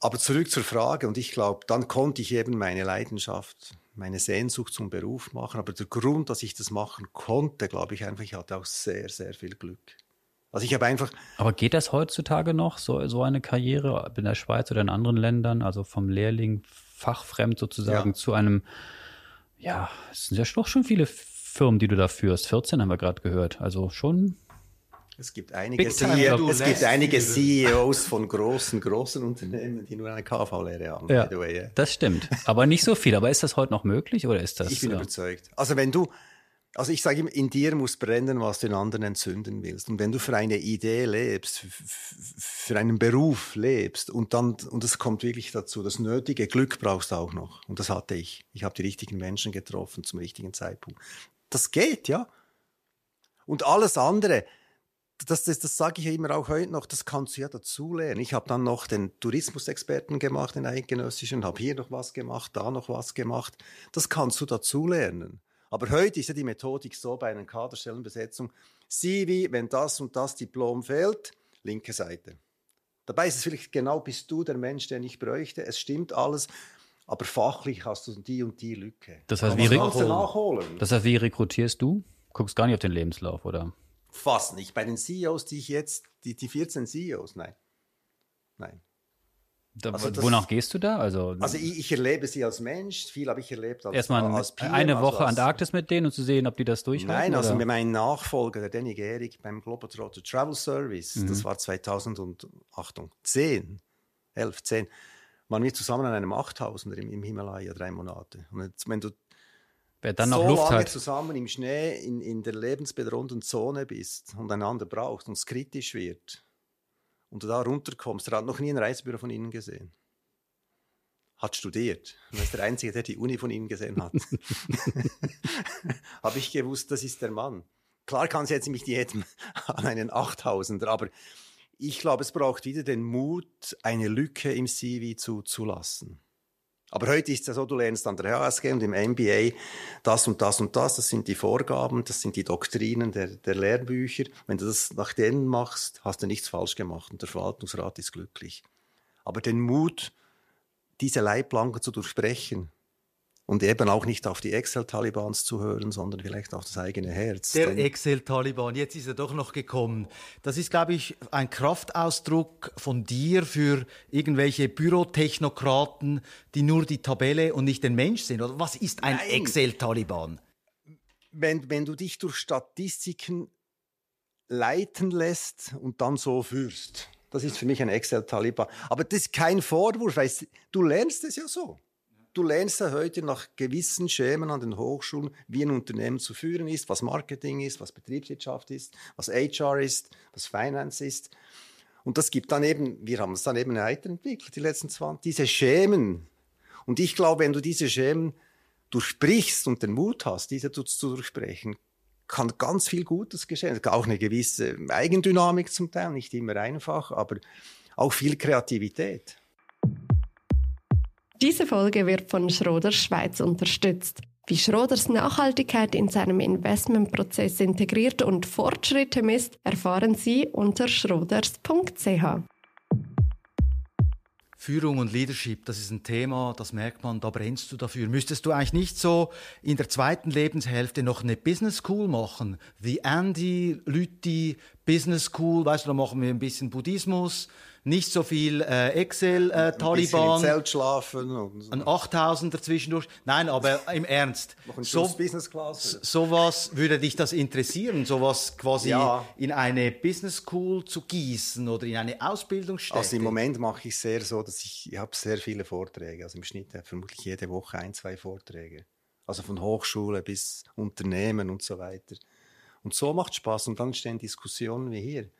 Aber zurück zur Frage, und ich glaube, dann konnte ich eben meine Leidenschaft, meine Sehnsucht zum Beruf machen. Aber der Grund, dass ich das machen konnte, glaube ich einfach, ich hatte auch sehr, sehr viel Glück. Also ich habe einfach. Aber geht das heutzutage noch, so, so eine Karriere in der Schweiz oder in anderen Ländern, also vom Lehrling fachfremd sozusagen ja. zu einem, ja, es sind ja doch schon viele Firmen, die du da führst. 14 haben wir gerade gehört. Also schon es gibt einige, CEO, es gibt einige CEOs von großen, großen Unternehmen, die nur eine KV-Lehre haben. Ja, way, yeah. Das stimmt. Aber nicht so viel. Aber ist das heute noch möglich oder ist das? Ich bin ja. überzeugt. Also wenn du, also ich sage immer, in dir muss brennen, was du in anderen entzünden willst. Und wenn du für eine Idee lebst, für einen Beruf lebst und dann, und es kommt wirklich dazu, das nötige Glück brauchst du auch noch. Und das hatte ich. Ich habe die richtigen Menschen getroffen zum richtigen Zeitpunkt. Das geht, ja. Und alles andere, das, das, das sage ich ja immer auch heute noch, das kannst du ja dazulernen. Ich habe dann noch den Tourismusexperten gemacht, den eidgenössischen, habe hier noch was gemacht, da noch was gemacht. Das kannst du dazulernen. Aber heute ist ja die Methodik so bei einer Kaderstellenbesetzung, sieh wie, wenn das und das Diplom fehlt, linke Seite. Dabei ist es vielleicht genau, bist du der Mensch, den ich bräuchte. Es stimmt alles, aber fachlich hast du die und die Lücke. Das heißt, wie, nachholen. Das heißt, wie rekrutierst du? Guckst gar nicht auf den Lebenslauf, oder? Fast nicht. Bei den CEOs, die ich jetzt, die, die 14 CEOs, nein. Nein. Da, also das, wonach gehst du da? Also, also ich, ich, erlebe sie als Mensch, viel habe ich erlebt als Erstmal als PM, eine also Woche also als, Antarktis mit denen und zu sehen, ob die das durchhalten? Nein, also mit meinem Nachfolger, der Danny Gehrig beim Globetrotter Travel Service, mhm. das war 2008, 10, 11, 10, waren wir zusammen an einem 8000er im, im Himalaya drei Monate. Und jetzt, wenn du Wer dann noch so Luft lange hat. zusammen im Schnee in, in der lebensbedrohten Zone bist und einander braucht und es kritisch wird und du da runterkommst, der hat noch nie ein Reisebüro von ihnen gesehen. Hat studiert. Und ist der Einzige, der die Uni von ihnen gesehen hat. Habe ich gewusst, das ist der Mann. Klar kann es jetzt nicht jedem an einen 8000er, aber ich glaube, es braucht wieder den Mut, eine Lücke im CV zu, zu lassen. Aber heute ist es ja so, du lernst an der HSG und im MBA das und das und das, das sind die Vorgaben, das sind die Doktrinen der, der Lehrbücher. Wenn du das nach denen machst, hast du nichts falsch gemacht und der Verwaltungsrat ist glücklich. Aber den Mut, diese Leitplanken zu durchbrechen, und eben auch nicht auf die Excel-Talibans zu hören, sondern vielleicht auf das eigene Herz. Der Excel-Taliban, jetzt ist er doch noch gekommen. Das ist, glaube ich, ein Kraftausdruck von dir für irgendwelche Bürotechnokraten, die nur die Tabelle und nicht den Mensch sind. Oder was ist ein Excel-Taliban? Wenn, wenn du dich durch Statistiken leiten lässt und dann so führst, Das ist für mich ein Excel-Taliban. Aber das ist kein Vorwurf, weil du lernst es ja so. Du lernst ja heute nach gewissen Schemen an den Hochschulen, wie ein Unternehmen zu führen ist, was Marketing ist, was Betriebswirtschaft ist, was HR ist, was Finance ist. Und das gibt dann eben, wir haben es dann eben weiterentwickelt, die letzten 20, diese Schemen. Und ich glaube, wenn du diese Schemen durchbrichst und den Mut hast, diese zu, zu durchbrechen, kann ganz viel Gutes geschehen. Auch eine gewisse Eigendynamik zum Teil, nicht immer einfach, aber auch viel Kreativität. Diese Folge wird von Schroders Schweiz unterstützt. Wie Schroders Nachhaltigkeit in seinem Investmentprozess integriert und Fortschritte misst, erfahren Sie unter schroders.ch. Führung und Leadership, das ist ein Thema, das merkt man, da brennst du dafür. Müsstest du eigentlich nicht so in der zweiten Lebenshälfte noch eine Business School machen? The Andy Lütti Business School, weißt du, da machen wir ein bisschen Buddhismus, nicht so viel äh, Excel, äh, Taliban. Ein schlafen. Und so. Ein 8000er zwischendurch. Nein, aber im Ernst. so, Business Class. Sowas würde dich das interessieren, sowas quasi ja. in eine Business School zu gießen oder in eine Ausbildungsstätte? Also im Moment mache ich sehr so, dass ich, ich habe sehr viele Vorträge. Also im Schnitt vermutlich jede Woche ein, zwei Vorträge. Also von Hochschule bis Unternehmen und so weiter. Und so macht Spaß und dann stehen Diskussionen wie hier.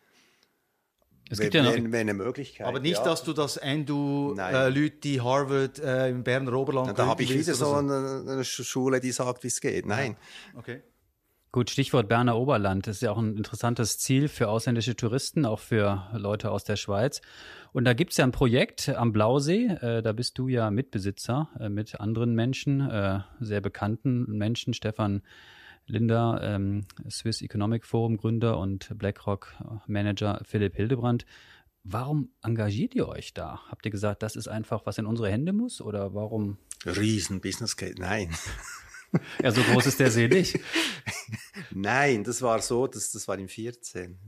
Es gibt wenn, ja noch eine Möglichkeit. Aber nicht, ja. dass du das Endu äh, Leute Harvard äh, im Berner Oberland. Ja, da habe ich wieder so eine, eine, Schule, die sagt, wie es geht. Nein. Ja. Okay. Gut, Stichwort Berner Oberland. Das ist ja auch ein interessantes Ziel für ausländische Touristen, auch für Leute aus der Schweiz. Und da gibt es ja ein Projekt am Blausee. Äh, da bist du ja Mitbesitzer äh, mit anderen Menschen, äh, sehr bekannten Menschen. Stefan Linda, ähm, Swiss Economic Forum Gründer und BlackRock Manager Philipp Hildebrand. Warum engagiert ihr euch da? Habt ihr gesagt, das ist einfach, was in unsere Hände muss? Oder warum? Riesen Business Case. Nein. Ja, so groß ist der See nicht. Nein, das war so, das, das war im 14.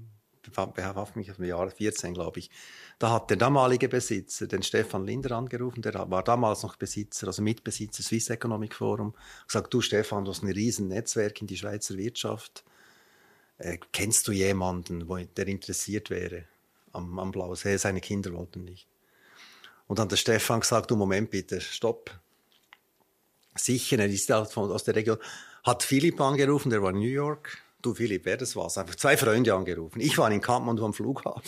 Behaftet mich auf dem Jahr 14, glaube ich. Da hat der damalige Besitzer den Stefan Linder angerufen, der war damals noch Besitzer, also Mitbesitzer Swiss Economic Forum, gesagt, du Stefan, du hast ein riesen Netzwerk in die Schweizer Wirtschaft. Äh, kennst du jemanden, wo, der interessiert wäre am, am Blausee? Seine Kinder wollten nicht. Und dann der Stefan gesagt, du Moment bitte, stopp. Sicher, er ist halt aus der Region. Hat Philipp angerufen, der war in New York. Du Philipp, wer das war? Einfach zwei Freunde angerufen. Ich war in Kampmann am Flughafen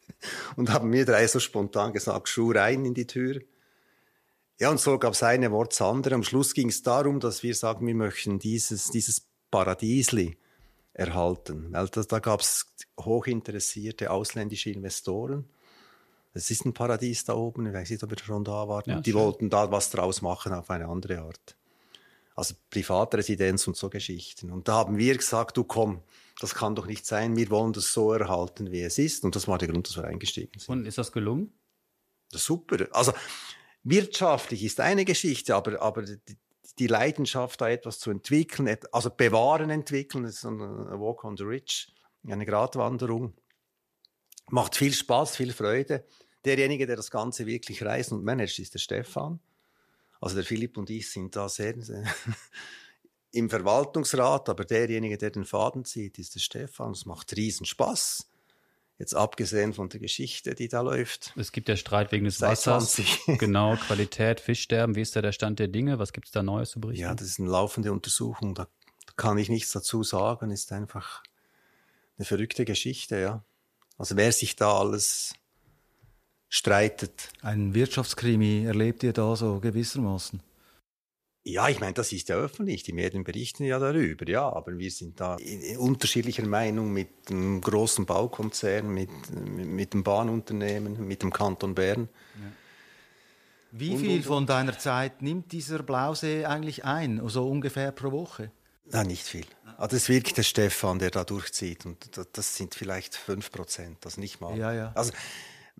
und haben mir drei so spontan gesagt, Schuh rein in die Tür. Ja, und so gab es eine Wort das andere. Am Schluss ging es darum, dass wir sagen, wir möchten dieses, dieses Paradiesli erhalten. Weil das, da gab es hochinteressierte ausländische Investoren. Es ist ein Paradies da oben, ich weiß nicht, ob wir schon da waren. Ja, die schön. wollten da was draus machen auf eine andere Art. Also Privatresidenz und so Geschichten. Und da haben wir gesagt, du komm, das kann doch nicht sein, wir wollen das so erhalten, wie es ist. Und das war der Grund, dass wir eingestiegen sind. Und ist das gelungen? Das super. Also wirtschaftlich ist eine Geschichte, aber, aber die, die Leidenschaft, da etwas zu entwickeln, also bewahren entwickeln, das ist ein Walk on the Ridge, eine Gratwanderung, macht viel Spaß, viel Freude. Derjenige, der das Ganze wirklich reist und managt, ist der Stefan. Also der Philipp und ich sind da sehr, sehr im Verwaltungsrat, aber derjenige, der den Faden zieht, ist der Stefan. Es macht riesen Spaß. Jetzt abgesehen von der Geschichte, die da läuft. Es gibt ja Streit wegen des Wassers. genau, Qualität, Fischsterben. Wie ist da der Stand der Dinge? Was gibt es da Neues zu berichten? Ja, das ist eine laufende Untersuchung. Da kann ich nichts dazu sagen. Ist einfach eine verrückte Geschichte, ja. Also wer sich da alles streitet. Ein Wirtschaftskrimi erlebt ihr da so gewissermaßen? Ja, ich meine, das ist ja öffentlich. Die Medien berichten ja darüber, ja. Aber wir sind da in unterschiedlicher Meinung mit einem großen Baukonzern, mit, mit dem Bahnunternehmen, mit dem Kanton Bern. Ja. Wie viel und, und, von deiner Zeit nimmt dieser Blausee eigentlich ein, so also ungefähr pro Woche? Na, nicht viel. Also das ist wirklich der Stefan, der da durchzieht. Und das sind vielleicht fünf Prozent, das nicht mal. Ja, ja. Also,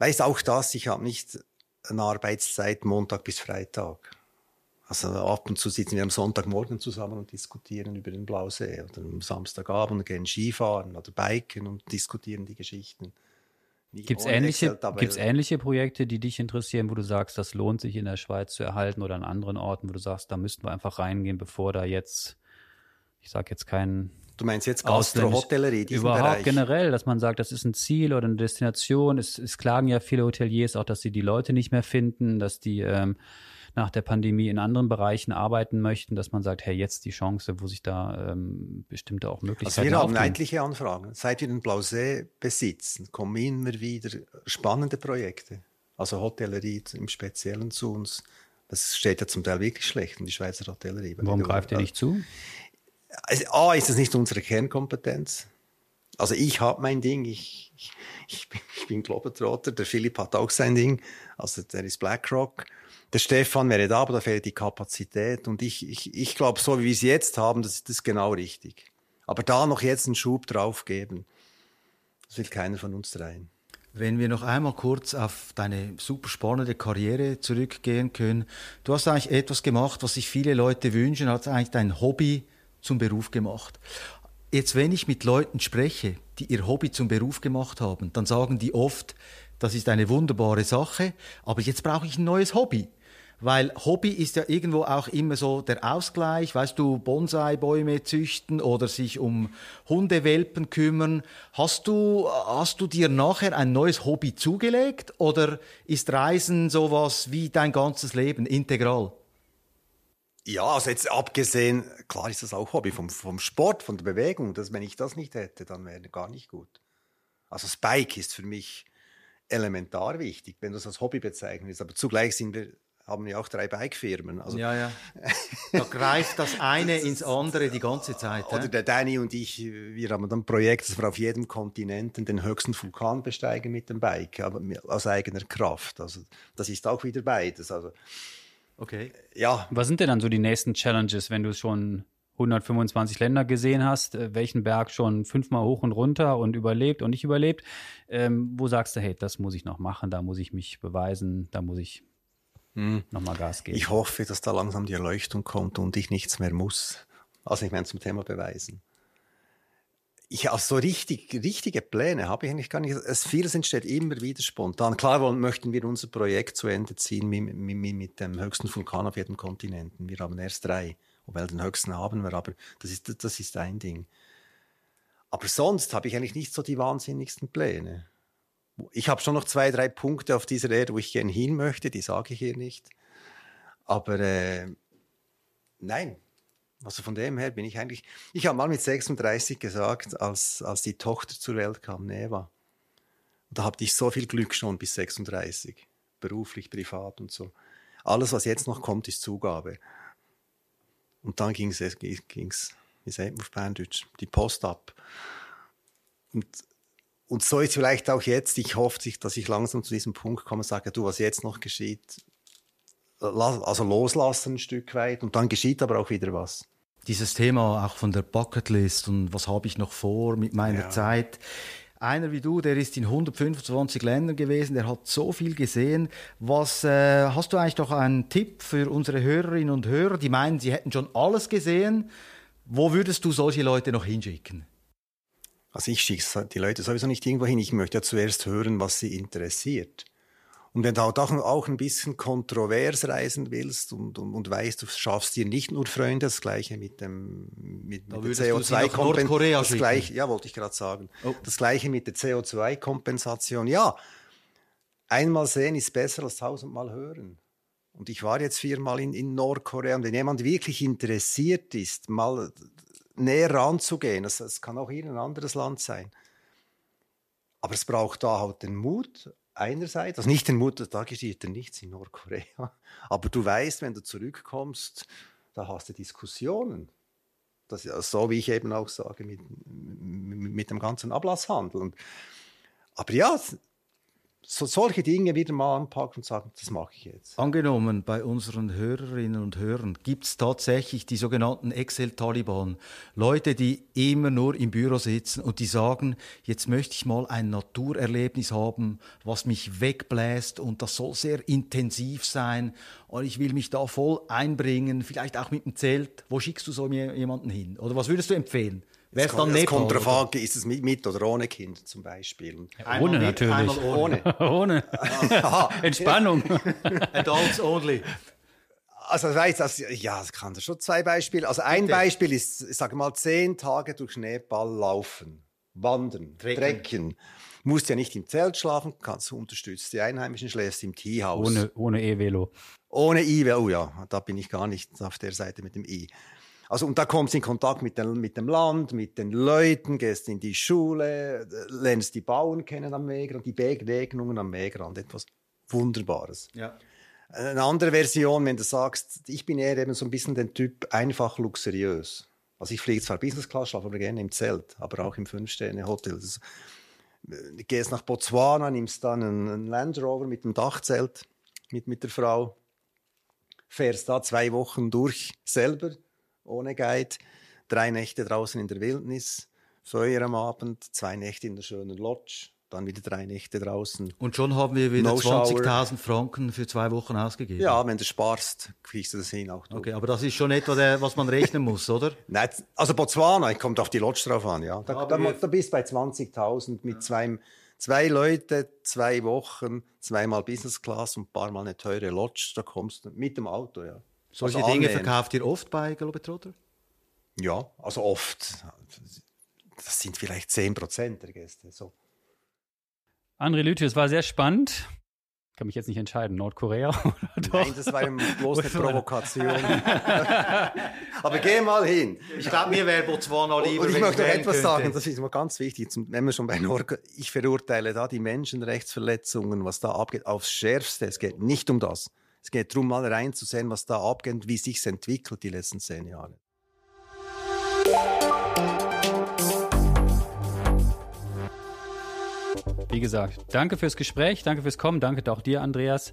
weiß auch das, ich habe nicht eine Arbeitszeit Montag bis Freitag. Also ab und zu sitzen wir am Sonntagmorgen zusammen und diskutieren über den Blausee oder am Samstagabend gehen Skifahren oder Biken und diskutieren die Geschichten. Gibt es ähnliche, gibt's ähnliche Projekte, die dich interessieren, wo du sagst, das lohnt sich in der Schweiz zu erhalten oder an anderen Orten, wo du sagst, da müssten wir einfach reingehen, bevor da jetzt ich sage jetzt keinen Du meinst jetzt Gastro-Hotellerie, diesen Überhaupt Bereich. generell, dass man sagt, das ist ein Ziel oder eine Destination. Es, es klagen ja viele Hoteliers auch, dass sie die Leute nicht mehr finden, dass die ähm, nach der Pandemie in anderen Bereichen arbeiten möchten, dass man sagt, hey, jetzt die Chance, wo sich da ähm, bestimmte auch Möglichkeiten Also wir haben leidliche Anfragen. Seit wir den Blausee besitzen, kommen immer wieder spannende Projekte. Also Hotellerie im Speziellen zu uns. Das steht ja zum Teil wirklich schlecht in die Schweizer Hotellerie. Warum greift ihr nicht zu? Also, A, ist das nicht unsere Kernkompetenz. Also ich habe mein Ding, ich, ich, ich, bin, ich bin Globetrotter, der Philipp hat auch sein Ding, also der ist BlackRock. Der Stefan wäre da, aber da fehlt die Kapazität. Und ich, ich, ich glaube, so wie wir es jetzt haben, das ist das genau richtig. Aber da noch jetzt einen Schub drauf geben, das will keiner von uns dreien. Wenn wir noch einmal kurz auf deine super spannende Karriere zurückgehen können. Du hast eigentlich etwas gemacht, was sich viele Leute wünschen, hast eigentlich dein Hobby zum Beruf gemacht. Jetzt, wenn ich mit Leuten spreche, die ihr Hobby zum Beruf gemacht haben, dann sagen die oft, das ist eine wunderbare Sache, aber jetzt brauche ich ein neues Hobby. Weil Hobby ist ja irgendwo auch immer so der Ausgleich, weißt du, Bonsai-Bäume züchten oder sich um Hundewelpen kümmern. Hast du, hast du dir nachher ein neues Hobby zugelegt oder ist Reisen sowas wie dein ganzes Leben integral? Ja, also jetzt abgesehen, klar ist das auch Hobby vom, vom Sport, von der Bewegung. Dass, wenn ich das nicht hätte, dann wäre gar nicht gut. Also Spike ist für mich elementar wichtig, wenn du das als Hobby bezeichnen willst. Aber zugleich sind wir haben ja auch drei Bike-Firmen. Also, ja, ja. Da greift das eine ins andere die ganze Zeit. Oder der Danny und ich, wir haben dann ein Projekt, dass wir auf jedem Kontinent den höchsten Vulkan besteigen mit dem Bike, aber aus eigener Kraft. Also das ist auch wieder beides. Also, okay. Ja. Was sind denn dann so die nächsten Challenges, wenn du schon 125 Länder gesehen hast, äh, welchen Berg schon fünfmal hoch und runter und überlebt und nicht überlebt, ähm, wo sagst du, hey, das muss ich noch machen, da muss ich mich beweisen, da muss ich hm. nochmal Gas geben. Ich hoffe, dass da langsam die Erleuchtung kommt und ich nichts mehr muss. Also ich meine zum Thema beweisen. Ich also so richtig, richtige Pläne habe ich eigentlich gar nicht. Es, vieles entsteht immer wieder spontan. Klar wollen, möchten wir unser Projekt zu Ende ziehen mit, mit, mit dem höchsten Vulkan auf jedem Kontinent. Wir haben erst drei, wobei den höchsten haben wir, aber das ist, das ist ein Ding. Aber sonst habe ich eigentlich nicht so die wahnsinnigsten Pläne ich habe schon noch zwei, drei Punkte auf dieser Erde, wo ich gerne hin möchte, die sage ich hier nicht. Aber äh, nein, also von dem her bin ich eigentlich, ich habe mal mit 36 gesagt, als, als die Tochter zur Welt kam, Neva. da hatte ich so viel Glück schon bis 36, beruflich, privat und so. Alles, was jetzt noch kommt, ist Zugabe. Und dann ging es, ging's, wie sagt man auf Berndeutsch, die Post ab. Und und so ist vielleicht auch jetzt, ich hoffe, dass ich langsam zu diesem Punkt komme und sage, du, was jetzt noch geschieht, also loslassen ein Stück weit und dann geschieht aber auch wieder was. Dieses Thema auch von der Bucketlist und was habe ich noch vor mit meiner ja. Zeit. Einer wie du, der ist in 125 Ländern gewesen, der hat so viel gesehen. Was äh, hast du eigentlich doch einen Tipp für unsere Hörerinnen und Hörer, die meinen, sie hätten schon alles gesehen? Wo würdest du solche Leute noch hinschicken? Also ich schicke die Leute sowieso nicht irgendwo hin. Ich möchte ja zuerst hören, was sie interessiert. Und wenn du auch, auch ein bisschen kontrovers reisen willst und, und, und weißt, du schaffst dir nicht nur Freunde, das gleiche mit dem mit, mit der CO2-Kompensation. Das gleiche, ja, wollte ich gerade sagen. Oh. Das gleiche mit der CO2-Kompensation. Ja, einmal sehen ist besser als tausendmal hören. Und ich war jetzt viermal in, in Nordkorea und wenn jemand wirklich interessiert ist, mal näher ranzugehen. Es kann auch hier ein anderes Land sein. Aber es braucht da halt den Mut, einerseits, also nicht den Mut, da geschieht nichts in Nordkorea, aber du weißt, wenn du zurückkommst, da hast du Diskussionen. Das ist so, wie ich eben auch sage, mit, mit, mit dem ganzen Ablasshandel. Und, aber ja, so, solche Dinge wieder mal anpacken und sagen, das mache ich jetzt. Angenommen, bei unseren Hörerinnen und Hörern gibt es tatsächlich die sogenannten Excel-Taliban. Leute, die immer nur im Büro sitzen und die sagen, jetzt möchte ich mal ein Naturerlebnis haben, was mich wegbläst und das soll sehr intensiv sein und ich will mich da voll einbringen, vielleicht auch mit dem Zelt. Wo schickst du so jemanden hin? Oder was würdest du empfehlen? Wäre es dann Nepal? Kommt darauf ist es mit, mit, oder ohne Kind zum Beispiel? ohne mit, natürlich. ohne. ohne. ohne. Entspannung. Adults only. Also, also, ja, das kann schon zwei Beispiele. Also ein Bitte. Beispiel ist, ich sage mal, zehn Tage durch Schneeball laufen, wandern, trecken. trecken. Musst ja nicht im Zelt schlafen, kannst unterstützt die Einheimischen, schläfst im Teehaus. Ohne, ohne E-Velo. Ohne E-Velo, oh ja, da bin ich gar nicht auf der Seite mit dem E. Also, und da kommst du in Kontakt mit, den, mit dem Land, mit den Leuten, gehst in die Schule, lernst die Bauern kennen am Wegrand, die Begegnungen am Wegrand, etwas Wunderbares. Ja. Eine andere Version, wenn du sagst, ich bin eher eben so ein bisschen den Typ einfach luxuriös. Also ich fliege zwar Business Class, schlafe aber gerne im Zelt, aber auch im Fünf-Sterne-Hotel. Du gehst nach Botswana, nimmst dann einen Land Rover mit einem Dachzelt mit, mit der Frau, fährst da zwei Wochen durch selber, ohne Guide, drei Nächte draußen in der Wildnis, Feuer am Abend, zwei Nächte in der schönen Lodge, dann wieder drei Nächte draußen. Und schon haben wir wieder no 20.000 Franken für zwei Wochen ausgegeben. Ja, wenn du sparst, kriegst du das hin auch. Durch. Okay, aber das ist schon etwa, der, was man rechnen muss, oder? Nein, also Botswana, kommt auf die Lodge drauf an, ja. Da, da, da bist du bei 20.000 mit ja. zwei, zwei Leute, zwei Wochen, zweimal Business Class und ein paar Mal eine teure Lodge, da kommst du mit dem Auto, ja. Solche also Dinge verkauft ihr oft bei Globetrotter? Ja, also oft. Das sind vielleicht 10 Prozent der Gäste. So. André Lüthi, es war sehr spannend. Ich kann mich jetzt nicht entscheiden, Nordkorea oder doch? Nein, das war bloß eine Provokation. Aber geh mal hin. Ich glaube, mir wäre Botswana lieber. Und ich möchte noch etwas könnte. sagen, das ist mal ganz wichtig, wenn wir schon bei Nord Ich verurteile da die Menschenrechtsverletzungen, was da abgeht, aufs Schärfste. Es geht nicht um das. Es geht darum, mal reinzusehen, was da abgeht und wie sich entwickelt die letzten zehn Jahre. Wie gesagt, danke fürs Gespräch, danke fürs Kommen, danke auch dir, Andreas.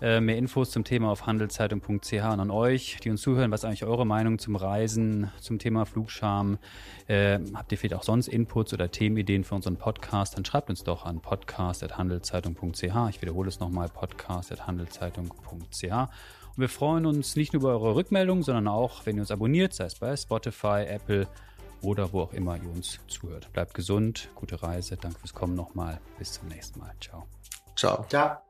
Äh, mehr Infos zum Thema auf handelszeitung.ch und an euch, die uns zuhören. Was ist eigentlich eure Meinung zum Reisen, zum Thema Flugscham? Äh, habt ihr vielleicht auch sonst Inputs oder Themenideen für unseren Podcast? Dann schreibt uns doch an podcast.handelszeitung.ch. Ich wiederhole es nochmal, podcast.handelszeitung.ch. Und wir freuen uns nicht nur über eure Rückmeldungen, sondern auch, wenn ihr uns abonniert, sei es bei Spotify, Apple, oder wo auch immer ihr uns zuhört. Bleibt gesund, gute Reise, danke fürs Kommen nochmal. Bis zum nächsten Mal. Ciao. Ciao. Ciao.